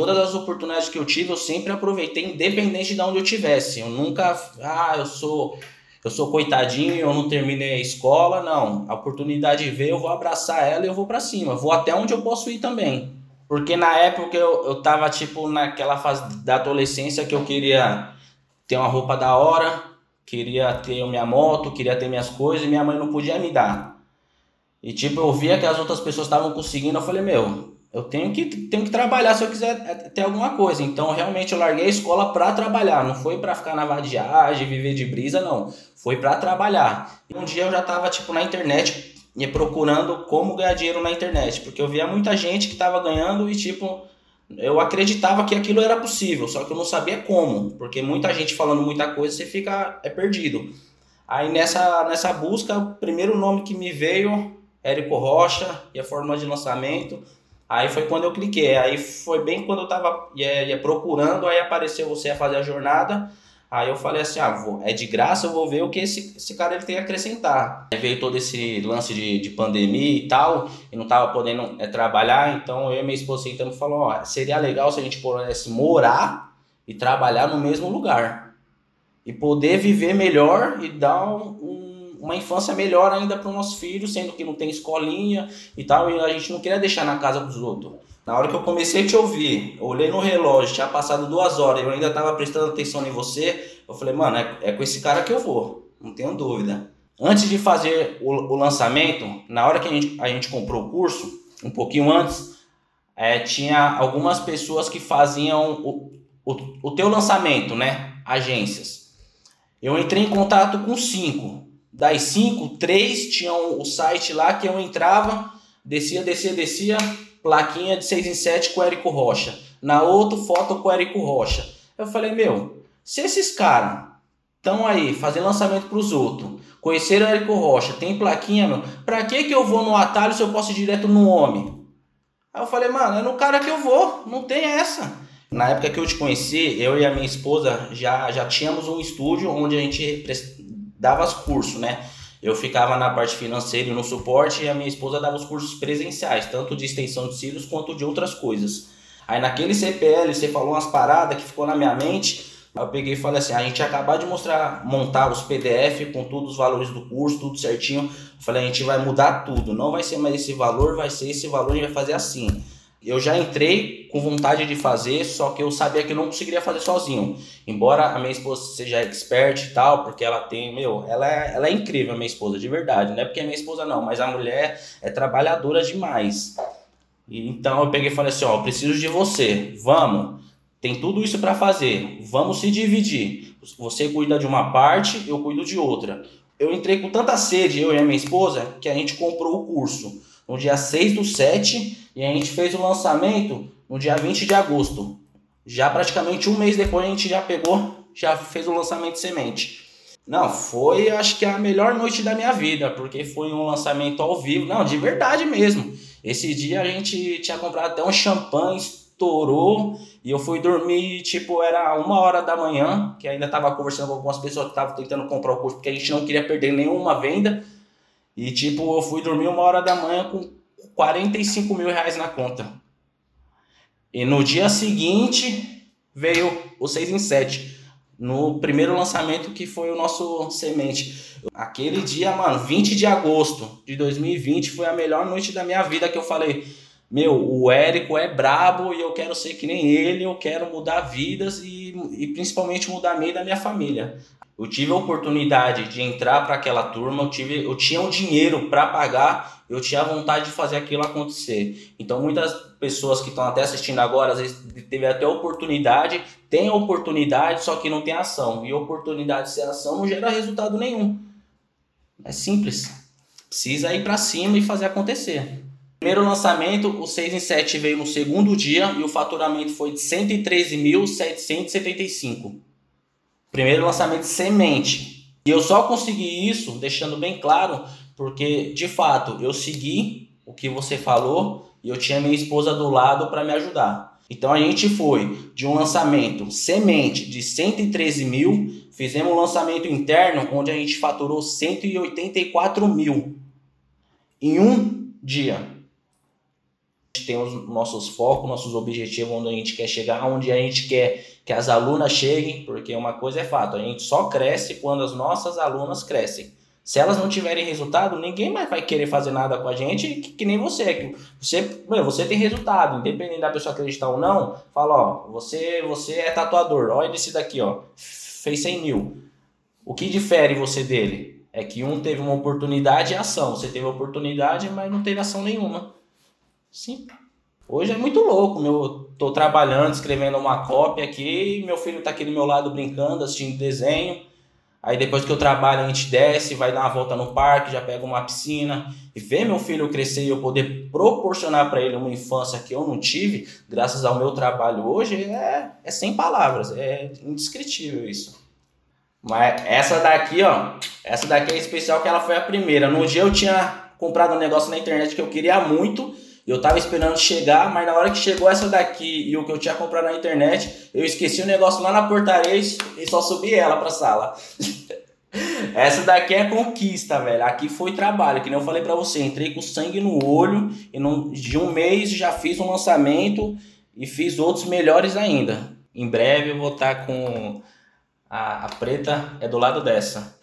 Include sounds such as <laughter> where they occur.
todas as oportunidades que eu tive, eu sempre aproveitei, independente de onde eu tivesse. Eu nunca, ah, eu sou eu sou coitadinho, eu não terminei a escola, não. A oportunidade veio, eu vou abraçar ela e eu vou para cima. Vou até onde eu posso ir também. Porque na época eu, eu tava, tipo, naquela fase da adolescência que eu queria ter uma roupa da hora, queria ter minha moto, queria ter minhas coisas e minha mãe não podia me dar. E, tipo, eu via que as outras pessoas estavam conseguindo, eu falei, meu, eu tenho que, tenho que trabalhar se eu quiser ter alguma coisa. Então, realmente, eu larguei a escola para trabalhar. Não foi para ficar na vadiagem, viver de brisa, não. Foi para trabalhar. Um dia eu já tava, tipo, na internet, procurando como ganhar dinheiro na internet. Porque eu via muita gente que tava ganhando e, tipo, eu acreditava que aquilo era possível. Só que eu não sabia como. Porque muita gente falando muita coisa, você fica é perdido. Aí, nessa, nessa busca, o primeiro nome que me veio, Érico Rocha, e a forma de lançamento Aí foi quando eu cliquei. Aí foi bem quando eu tava ia, ia procurando, aí apareceu você a fazer a jornada. Aí eu falei assim, ah, vou, é de graça, eu vou ver o que esse, esse cara ele tem a acrescentar. Aí veio todo esse lance de, de pandemia e tal, e não tava podendo é, trabalhar, então eu e minha esposa sentamos e falou, ó, seria legal se a gente pudesse morar e trabalhar no mesmo lugar. E poder viver melhor e dar um, um uma infância melhor ainda para os nossos filhos, sendo que não tem escolinha e tal, e a gente não queria deixar na casa dos outros. Na hora que eu comecei a te ouvir, olhei no relógio, tinha passado duas horas, eu ainda estava prestando atenção em você, eu falei, mano, é, é, com esse cara que eu vou, não tenho dúvida. Antes de fazer o, o lançamento, na hora que a gente, a gente comprou o curso, um pouquinho antes, é, tinha algumas pessoas que faziam o, o, o teu lançamento, né? Agências. Eu entrei em contato com cinco das cinco, três tinham o site lá que eu entrava, descia, descia, descia, plaquinha de 6 em 7 com o Érico Rocha. Na outra, foto com o Érico Rocha. Eu falei, meu, se esses caras estão aí fazendo lançamento para os outros, conheceram o Érico Rocha, tem plaquinha, meu, pra que que eu vou no atalho se eu posso ir direto no homem? Aí eu falei, mano, é no cara que eu vou, não tem essa. Na época que eu te conheci, eu e a minha esposa já, já tínhamos um estúdio onde a gente dava os cursos, né? Eu ficava na parte financeira e no suporte e a minha esposa dava os cursos presenciais, tanto de extensão de cílios quanto de outras coisas. Aí naquele CPL você falou umas paradas que ficou na minha mente. Aí eu peguei e falei assim: a gente acabar de mostrar, montar os PDF com todos os valores do curso, tudo certinho. Eu falei: a gente vai mudar tudo, não vai ser mais esse valor, vai ser esse valor, gente vai fazer assim. Eu já entrei com vontade de fazer, só que eu sabia que eu não conseguiria fazer sozinho. Embora a minha esposa seja expert e tal, porque ela tem, meu, ela é, ela é incrível, a minha esposa, de verdade. Não é porque é minha esposa não, mas a mulher é trabalhadora demais. E, então eu peguei e falei assim, ó, preciso de você, vamos. Tem tudo isso para fazer, vamos se dividir. Você cuida de uma parte, eu cuido de outra. Eu entrei com tanta sede, eu e a minha esposa, que a gente comprou o curso no dia 6 do 7 e a gente fez o lançamento no dia 20 de agosto. Já praticamente um mês depois a gente já pegou, já fez o lançamento de semente. Não, foi acho que a melhor noite da minha vida, porque foi um lançamento ao vivo, não, de verdade mesmo. Esse dia a gente tinha comprado até um champanhe, estourou, e eu fui dormir, tipo, era uma hora da manhã, que ainda estava conversando com algumas pessoas que estavam tentando comprar o curso, porque a gente não queria perder nenhuma venda. E tipo, eu fui dormir uma hora da manhã com 45 mil reais na conta. E no dia seguinte veio o 6 em 7. No primeiro lançamento que foi o nosso semente. Aquele dia, mano, 20 de agosto de 2020 foi a melhor noite da minha vida que eu falei. Meu, o Érico é brabo e eu quero ser que nem ele, eu quero mudar vidas e, e principalmente mudar meio da minha família. Eu tive a oportunidade de entrar para aquela turma, eu, tive, eu tinha o dinheiro para pagar, eu tinha vontade de fazer aquilo acontecer. Então muitas pessoas que estão até assistindo agora, às vezes teve até oportunidade, tem oportunidade, só que não tem ação. E oportunidade sem ação não gera resultado nenhum. É simples. Precisa ir para cima e fazer acontecer. Primeiro lançamento, o 6 em 7 veio no segundo dia e o faturamento foi de 113.775. Primeiro lançamento semente. E eu só consegui isso, deixando bem claro, porque de fato eu segui o que você falou e eu tinha minha esposa do lado para me ajudar. Então a gente foi de um lançamento semente de 113 mil, fizemos um lançamento interno onde a gente faturou 184 mil em um dia. Tem os nossos focos, nossos objetivos, onde a gente quer chegar, onde a gente quer que as alunas cheguem, porque uma coisa é fato, a gente só cresce quando as nossas alunas crescem. Se elas não tiverem resultado, ninguém mais vai querer fazer nada com a gente que, que nem você. Você, meu, você tem resultado, independente da pessoa acreditar ou não. Fala, ó, você, você é tatuador, olha esse daqui, ó, fez 100 mil. O que difere você dele? É que um teve uma oportunidade e ação. Você teve oportunidade, mas não teve ação nenhuma. Sim. Hoje é muito louco, meu, tô trabalhando, escrevendo uma cópia aqui, meu filho tá aqui do meu lado brincando, assistindo desenho. Aí depois que eu trabalho, a gente desce, vai dar uma volta no parque, já pega uma piscina e ver meu filho crescer e eu poder proporcionar para ele uma infância que eu não tive, graças ao meu trabalho hoje, é, é sem palavras, é indescritível isso. Mas essa daqui, ó, essa daqui é especial que ela foi a primeira. No dia eu tinha comprado um negócio na internet que eu queria muito, eu tava esperando chegar, mas na hora que chegou essa daqui e o que eu tinha comprado na internet, eu esqueci o negócio lá na portaria e só subi ela pra sala. <laughs> essa daqui é conquista, velho. Aqui foi trabalho, que nem eu falei pra você. Entrei com sangue no olho e num, de um mês já fiz um lançamento e fiz outros melhores ainda. Em breve eu vou estar tá com a, a preta é do lado dessa.